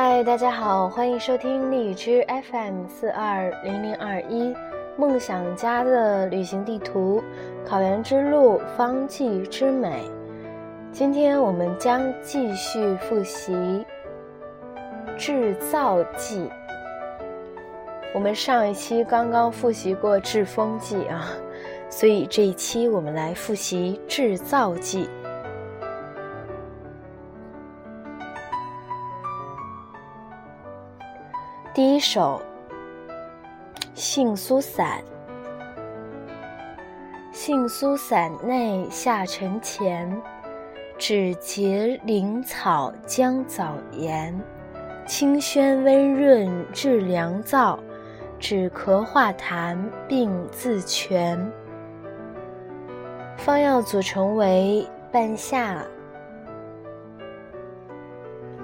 嗨，大家好，欢迎收听荔枝 FM 四二零零二一梦想家的旅行地图，考研之路方剂之美。今天我们将继续复习制造剂。我们上一期刚刚复习过制风剂啊，所以这一期我们来复习制造剂。第一首，杏苏散。杏苏散内下沉前，止结灵草姜枣盐，清宣温润治凉燥，止咳化痰并自全。方药组成为半夏、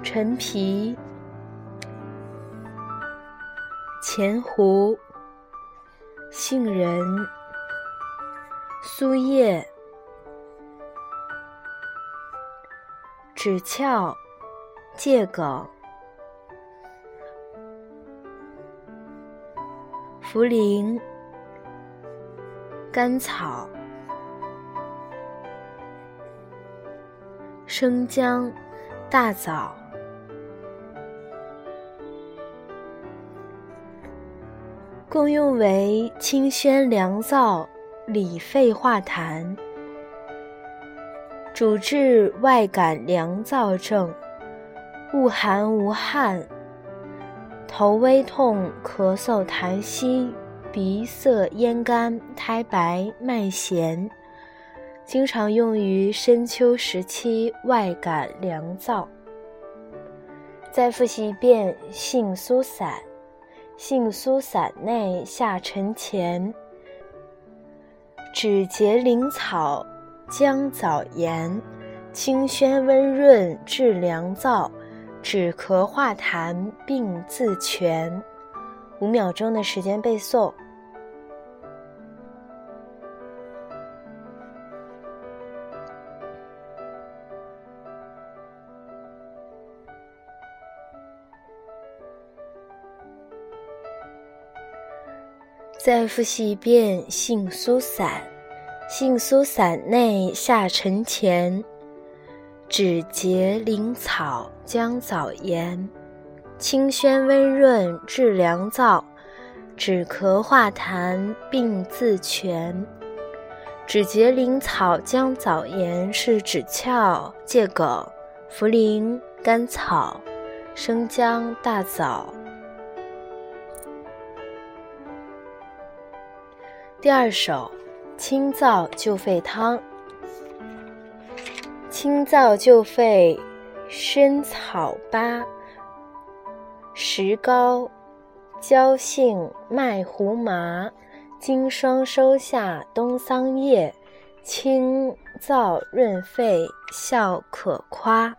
陈皮。前胡、杏仁、苏叶、枳壳、桔梗、茯苓、甘草、生姜、大枣。共用为清宣凉燥、理肺化痰，主治外感凉燥症，恶寒无汗，头微痛、咳嗽痰稀、鼻塞咽干、苔白脉弦，经常用于深秋时期外感凉燥。再复习一遍杏苏散。杏苏散内下沉前，止结灵草姜枣盐，清宣温润治凉燥，止咳化痰病自全。五秒钟的时间背诵。再复习一遍杏苏散。杏苏散内下沉前，止结灵草姜枣盐，清宣温润治凉燥，止咳化痰病自全。止结灵草姜枣盐是枳壳、桔梗、茯苓、甘草、生姜、大枣。第二首，清燥救肺汤。清燥救肺，参草八、石膏、焦杏、麦胡麻、金霜收下冬桑叶，清燥润肺，效可夸。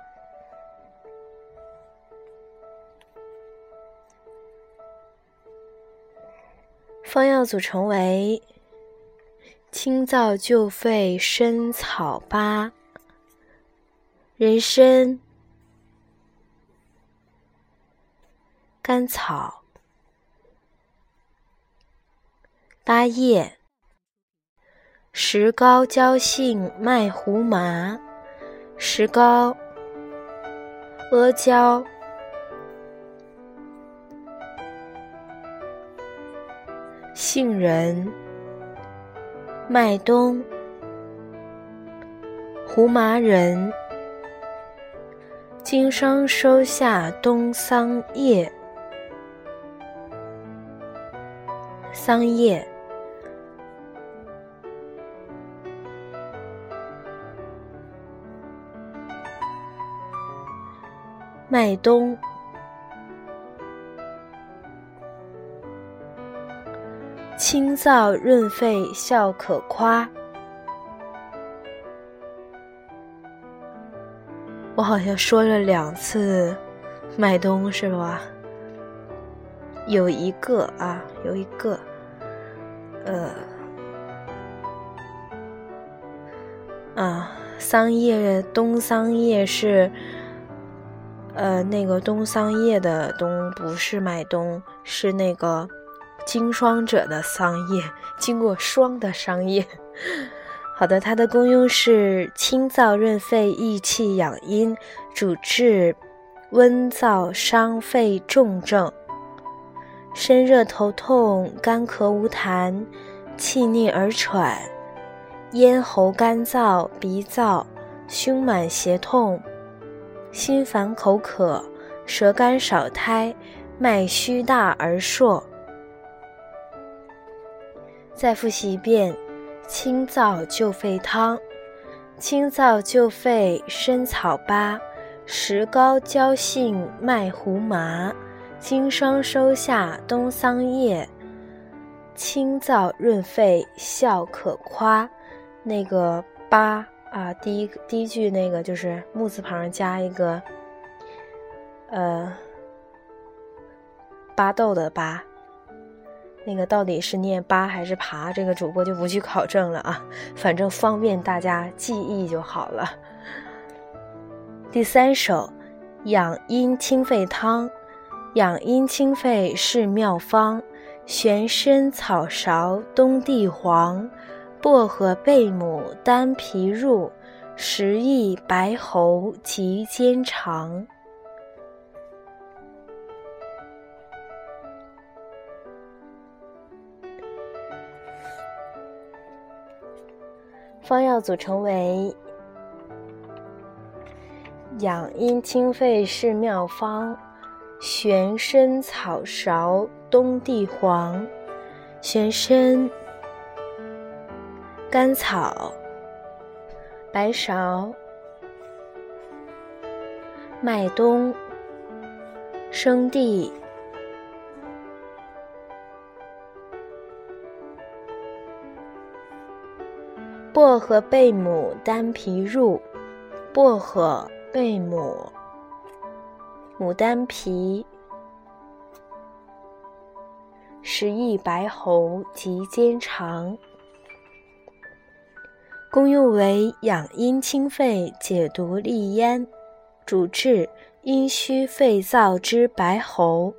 方药组成为。清燥救肺参草八：人参、甘草、八叶、石膏、焦杏、麦胡麻、石膏、阿胶、杏仁。麦冬、胡麻仁、经霜收下冬桑叶、桑叶、麦冬。清燥润肺，效可夸。我好像说了两次麦冬是吧？有一个啊，有一个，呃，啊，桑叶冬桑叶是呃，那个冬桑叶的冬不是麦冬，是那个经霜者的桑叶，经过霜的桑叶。好的，它的功用是清燥润肺、益气养阴，主治温燥伤肺重症、身热头痛、干咳无痰、气逆而喘、咽喉干燥、鼻燥、胸满胁痛。心烦口渴、舌干少苔、脉虚大而数。再复习一遍：清燥救肺汤。清燥救肺，参草八，石膏胶杏麦胡麻，经霜收下冬桑叶。清燥润肺，效可夸。那个八。啊，第一第一句那个就是木字旁加一个，呃，巴豆的巴，那个到底是念巴还是爬？这个主播就不去考证了啊，反正方便大家记忆就好了。第三首，养阴清肺汤，养阴清肺是妙方，玄参草芍冬地黄。薄荷、贝母、丹皮入，十益白喉及肩长。方药组成为养阴清肺是妙方：玄参、草芍、冬地黄。玄参。甘草、白芍、麦冬、生地、薄荷、贝母、丹皮入。薄荷、贝母、牡丹皮、十益白喉及肩长。功用为养阴清肺、解毒利咽，主治阴虚肺燥之白喉。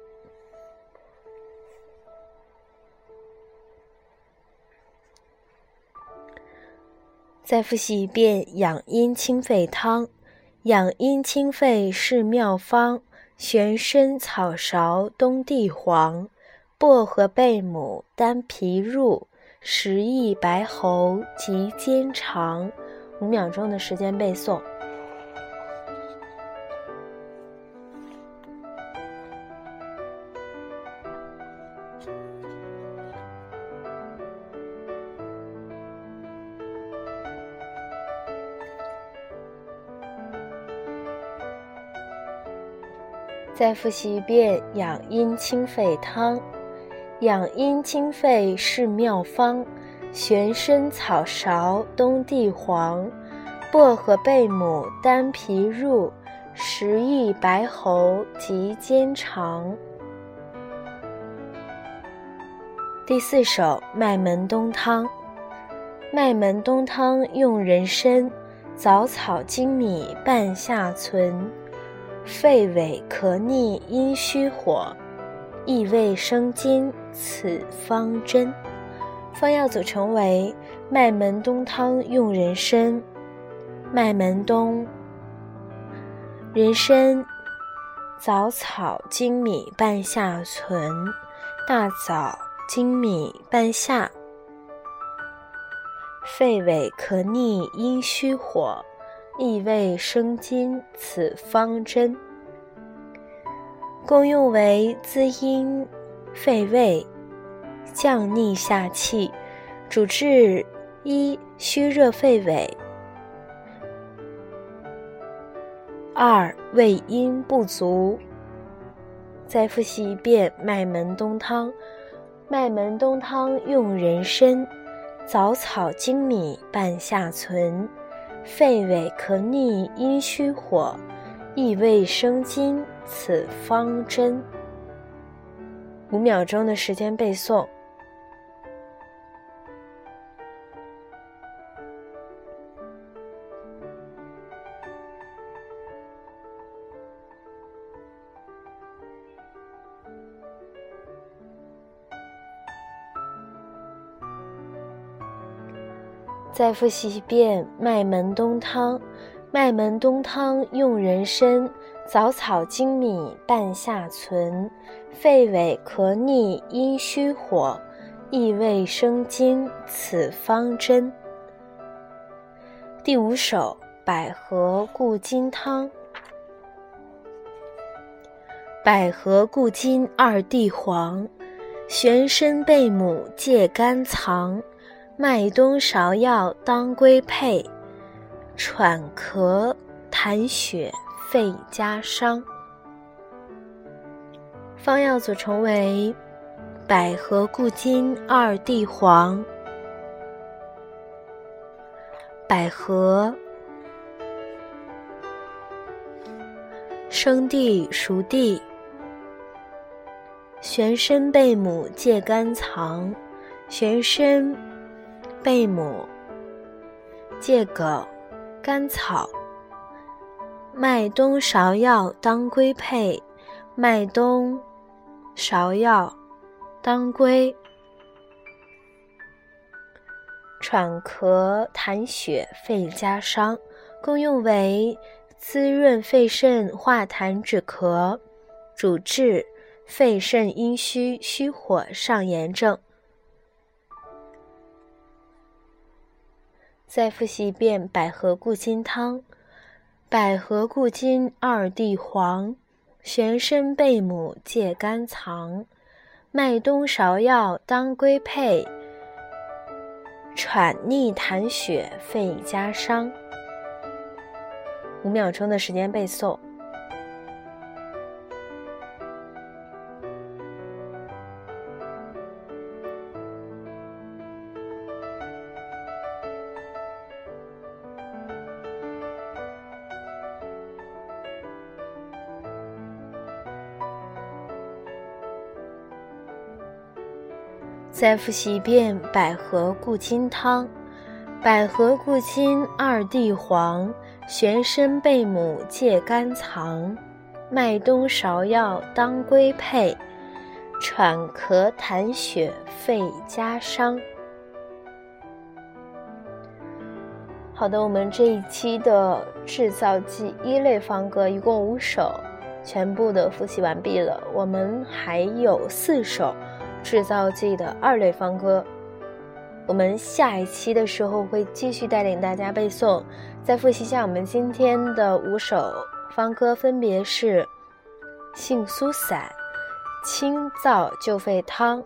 再复习一遍养阴清肺汤。养阴清肺是妙方：玄参、草芍、冬地黄、薄荷、贝母、丹皮入。十益白喉及肩长，五秒钟的时间背诵。再复习一遍养阴清肺汤。养阴清肺是妙方，玄参、草芍、冬地黄、薄荷、贝母、丹皮入，十益白喉及肩长。第四首麦门冬汤。麦门冬汤用人参、枣草、粳米半夏存，肺痿咳逆阴虚火。益胃生津，此方针。方药组成为麦门冬汤用人参、麦门冬、人参、枣草、粳米半夏存、大枣、粳米半夏。肺痿咳逆阴虚火，益胃生津，此方针。功用为滋阴肺胃、降逆下气，主治一虚热肺痿，二胃阴不足。再复习一遍麦门冬汤。麦门冬汤用人参、枣草、粳米半夏存，肺痿可逆阴虚火，益胃生津。此方针，五秒钟的时间背诵。再复习一遍麦门冬汤。麦门冬汤用人参、枣草、粳米半夏存，肺痿咳逆阴虚火，益胃生津。此方针。第五首百合固金汤。百合固金二地黄，玄参贝母借甘藏，麦冬芍药当归配。喘咳痰血肺家伤。方药组成为：百合固金二地黄。百合、生地、熟地、玄参贝母借甘藏，玄参贝母桔梗。甘草、麦冬、芍药当归配，麦冬、芍药、当归，喘咳痰血肺家伤，功用为滋润肺肾化痰止咳，主治肺肾阴虚虚火上炎症。再复习一遍百合固金汤：百合固金二地黄，玄参贝母借甘藏，麦冬芍药当归配。喘逆痰血肺家伤。五秒钟的时间背诵。再复习一遍百合固金汤：百合固金二地黄，玄参贝母借甘藏，麦冬芍药当归配。喘咳痰血肺家伤。好的，我们这一期的制造剂一类方歌一共五首，全部的复习完毕了。我们还有四首。制造剂的二类方歌，我们下一期的时候会继续带领大家背诵。再复习一下我们今天的五首方歌，分别是：杏苏散、清燥救肺汤、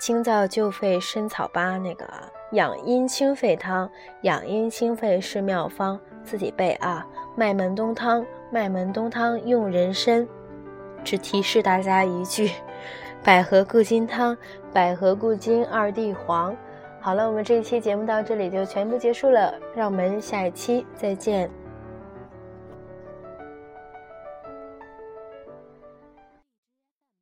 清燥救肺参草八那个养阴清肺汤，养阴清肺是妙方，自己背啊。麦门冬汤，麦门冬汤用人参。只提示大家一句：百合固金汤，百合固金二地黄。好了，我们这一期节目到这里就全部结束了，让我们下一期再见。